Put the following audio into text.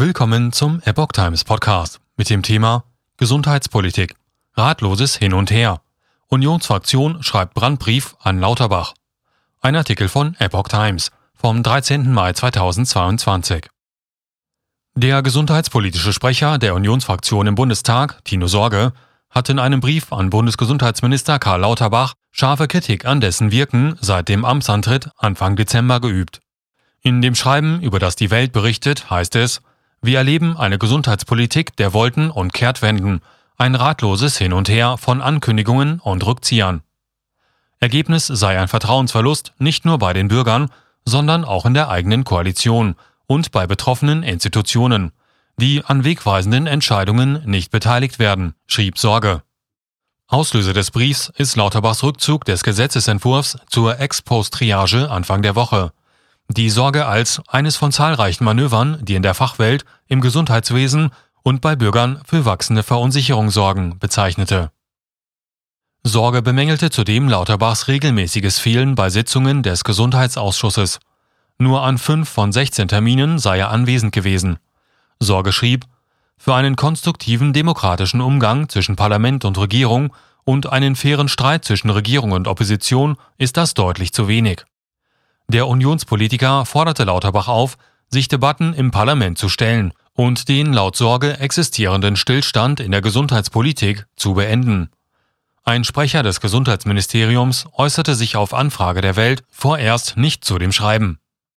Willkommen zum Epoch Times Podcast mit dem Thema Gesundheitspolitik. Ratloses Hin und Her. Unionsfraktion schreibt Brandbrief an Lauterbach. Ein Artikel von Epoch Times vom 13. Mai 2022. Der gesundheitspolitische Sprecher der Unionsfraktion im Bundestag, Tino Sorge, hat in einem Brief an Bundesgesundheitsminister Karl Lauterbach scharfe Kritik an dessen Wirken seit dem Amtsantritt Anfang Dezember geübt. In dem Schreiben, über das die Welt berichtet, heißt es, wir erleben eine Gesundheitspolitik der Wolken und Kehrtwenden, ein ratloses Hin und Her von Ankündigungen und Rückziehern. Ergebnis sei ein Vertrauensverlust nicht nur bei den Bürgern, sondern auch in der eigenen Koalition und bei betroffenen Institutionen, die an wegweisenden Entscheidungen nicht beteiligt werden, schrieb Sorge. Auslöser des Briefs ist Lauterbachs Rückzug des Gesetzesentwurfs zur Ex-Post-Triage Anfang der Woche die Sorge als eines von zahlreichen Manövern, die in der Fachwelt, im Gesundheitswesen und bei Bürgern für wachsende Verunsicherung sorgen, bezeichnete. Sorge bemängelte zudem Lauterbachs regelmäßiges Fehlen bei Sitzungen des Gesundheitsausschusses. Nur an fünf von 16 Terminen sei er anwesend gewesen. Sorge schrieb, für einen konstruktiven demokratischen Umgang zwischen Parlament und Regierung und einen fairen Streit zwischen Regierung und Opposition ist das deutlich zu wenig. Der Unionspolitiker forderte Lauterbach auf, sich Debatten im Parlament zu stellen und den laut Sorge existierenden Stillstand in der Gesundheitspolitik zu beenden. Ein Sprecher des Gesundheitsministeriums äußerte sich auf Anfrage der Welt vorerst nicht zu dem Schreiben.